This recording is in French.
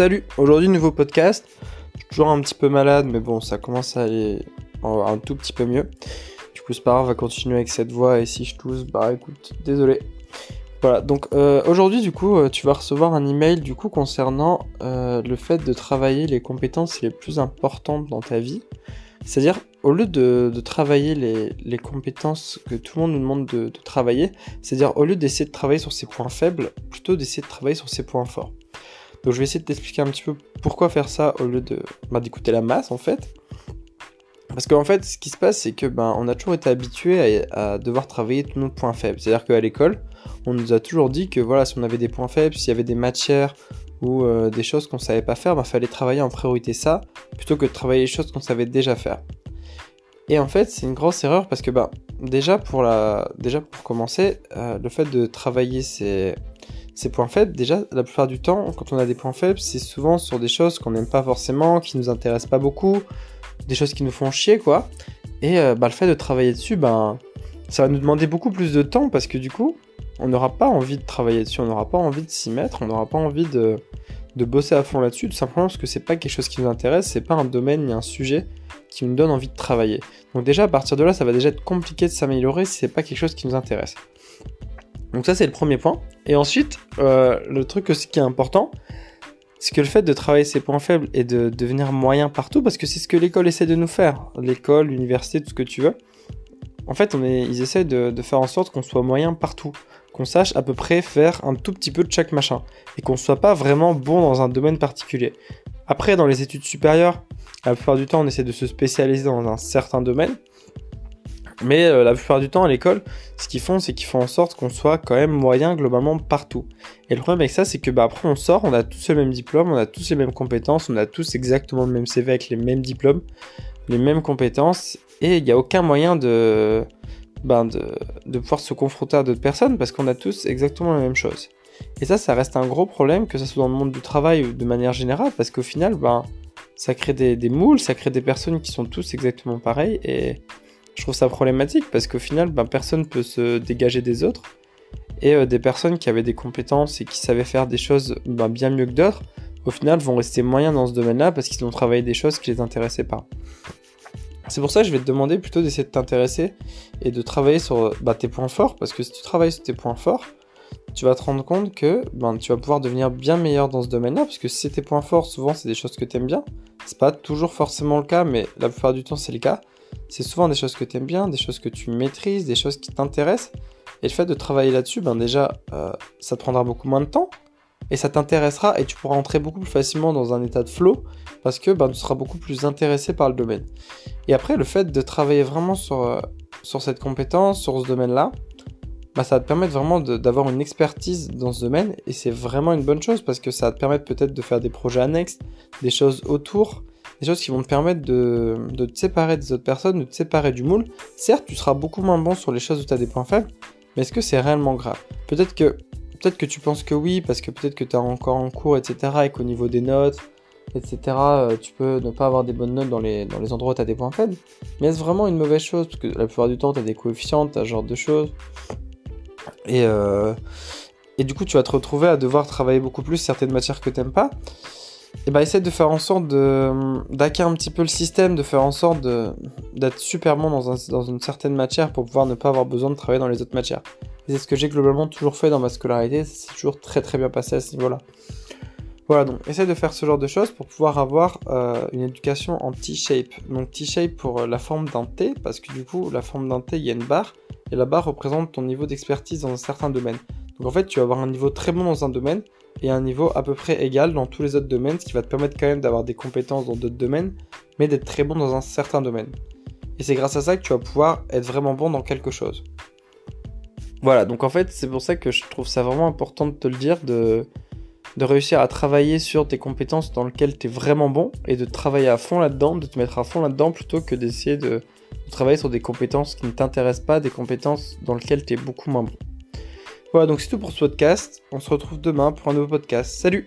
Salut, aujourd'hui nouveau podcast. Toujours un petit peu malade, mais bon, ça commence à aller un tout petit peu mieux. Du coup, c'est pas grave, on va continuer avec cette voix et si je tousse, bah écoute, désolé. Voilà, donc euh, aujourd'hui, du coup, euh, tu vas recevoir un email du coup concernant euh, le fait de travailler les compétences les plus importantes dans ta vie. C'est-à-dire, au lieu de, travailler les, compétences que tout le monde nous demande de, de travailler, c'est-à-dire au lieu d'essayer de travailler sur ses points faibles, plutôt d'essayer de travailler sur ses points forts. Donc je vais essayer de t'expliquer un petit peu pourquoi faire ça au lieu de bah, d'écouter la masse en fait. Parce qu'en fait, ce qui se passe, c'est que ben, on a toujours été habitué à, devoir travailler tous nos points faibles. C'est-à-dire qu'à l'école, on nous a toujours dit que voilà, si on avait des points faibles, s'il y avait des matières ou euh, des choses qu'on savait pas faire, il ben, fallait travailler en priorité ça, plutôt que de travailler les choses qu'on savait déjà faire. Et en fait, c'est une grosse erreur parce que ben, déjà, pour la... déjà pour commencer, euh, le fait de travailler ces ces points faibles, déjà, la plupart du temps, quand on a des points faibles, c'est souvent sur des choses qu'on n'aime pas forcément, qui nous intéressent pas beaucoup, des choses qui nous font chier, quoi. Et euh, bah, le fait de travailler dessus, ben, ça va nous demander beaucoup plus de temps parce que du coup, on n'aura pas envie de travailler dessus, on n'aura pas envie de s'y mettre, on n'aura pas envie de, de bosser à fond là-dessus, tout simplement parce que c'est pas quelque chose qui nous intéresse, c'est pas un domaine ni un sujet qui nous donne envie de travailler. Donc déjà à partir de là, ça va déjà être compliqué de s'améliorer si c'est pas quelque chose qui nous intéresse. Donc ça c'est le premier point. Et ensuite, euh, le truc qui est important, c'est que le fait de travailler ses points faibles et de devenir moyen partout, parce que c'est ce que l'école essaie de nous faire, l'école, l'université, tout ce que tu veux. En fait, on ils essaient de, de faire en sorte qu'on soit moyen partout, qu'on sache à peu près faire un tout petit peu de chaque machin, et qu'on soit pas vraiment bon dans un domaine particulier. Après, dans les études supérieures, la plupart du temps, on essaie de se spécialiser dans un certain domaine, mais euh, la plupart du temps à l'école, ce qu'ils font, c'est qu'ils font en sorte qu'on soit quand même moyen globalement partout. Et le problème avec ça, c'est que bah, après on sort, on a tous le même diplôme, on a tous les mêmes compétences, on a tous exactement le même CV avec les mêmes diplômes, les mêmes compétences, et il n'y a aucun moyen de, ben de pouvoir se confronter à d'autres personnes parce qu'on a tous exactement la même chose. Et ça, ça reste un gros problème, que ce soit dans le monde du travail ou de manière générale, parce qu'au final, ben, ça crée des, des moules, ça crée des personnes qui sont tous exactement pareilles, et je trouve ça problématique parce qu'au final, ben, personne peut se dégager des autres. Et euh, des personnes qui avaient des compétences et qui savaient faire des choses ben, bien mieux que d'autres, au final vont rester moyens dans ce domaine-là parce qu'ils ont travaillé des choses qui les intéressaient pas. C'est pour ça que je vais te demander plutôt d'essayer de t'intéresser et de travailler sur ben, tes points forts parce que si tu travailles sur tes points forts, tu vas te rendre compte que ben, tu vas pouvoir devenir bien meilleur dans ce domaine-là parce que si c'est tes points forts, souvent c'est des choses que tu aimes bien. C'est pas toujours forcément le cas, mais la plupart du temps c'est le cas c'est souvent des choses que tu aimes bien, des choses que tu maîtrises, des choses qui t'intéressent. Et le fait de travailler là-dessus, ben déjà, euh, ça te prendra beaucoup moins de temps et ça t'intéressera et tu pourras entrer beaucoup plus facilement dans un état de flow parce que ben, tu seras beaucoup plus intéressé par le domaine. Et après, le fait de travailler vraiment sur, euh, sur cette compétence, sur ce domaine-là, ben, ça va te permettre vraiment d'avoir une expertise dans ce domaine et c'est vraiment une bonne chose parce que ça va te permettre peut-être de faire des projets annexes, des choses autour des choses qui vont te permettre de, te séparer des autres personnes, de te séparer du moule. Certes, tu seras beaucoup moins bon sur les choses où tu as des points faibles, mais est-ce que c'est réellement grave? Peut-être que, peut que tu penses que oui, parce que peut-être que tu es encore en cours, etc., et qu'au niveau des notes, etc., euh, tu peux ne pas avoir des bonnes notes dans les, dans les endroits où tu as des points faibles. Mais est-ce vraiment une mauvaise chose? Parce que la plupart du temps, tu as des coefficients, tu as ce genre de choses. Et, euh, et du coup, tu vas te retrouver à devoir travailler beaucoup plus certaines matières que tu n'aimes pas et bah essaie de faire en sorte de d'hacker un petit peu le système, de faire en sorte d'être super bon dans, une certaine matière pour pouvoir ne pas avoir besoin de travailler dans les autres matières. c'est ce que j'ai globalement toujours fait dans ma scolarité, c'est toujours très très bien passé à ce niveau-là. Voilà, donc essaie de faire ce genre de choses pour pouvoir avoir euh, une éducation en T-shape. Donc T-shape pour la forme d'un T, parce que du coup, la forme d'un T, il y a une barre, et la barre représente ton niveau d'expertise dans un certain domaine. Donc en fait, tu vas avoir un niveau très bon dans un domaine, et un niveau à peu près égal dans tous les autres domaines, ce qui va te permettre quand même d'avoir des compétences dans d'autres domaines, mais d'être très bon dans un certain domaine. Et c'est grâce à ça que tu vas pouvoir être vraiment bon dans quelque chose. Voilà, donc en fait, c'est pour ça que je trouve ça vraiment important de te le dire, de, réussir à travailler sur tes compétences dans lesquelles tu es vraiment bon, et de travailler à fond là-dedans, de te mettre à fond là-dedans, plutôt que d'essayer de, de travailler sur des compétences qui ne t'intéressent pas, des compétences dans lesquelles tu es beaucoup moins bon. Voilà, donc c'est tout pour ce podcast. On se retrouve demain pour un nouveau podcast. Salut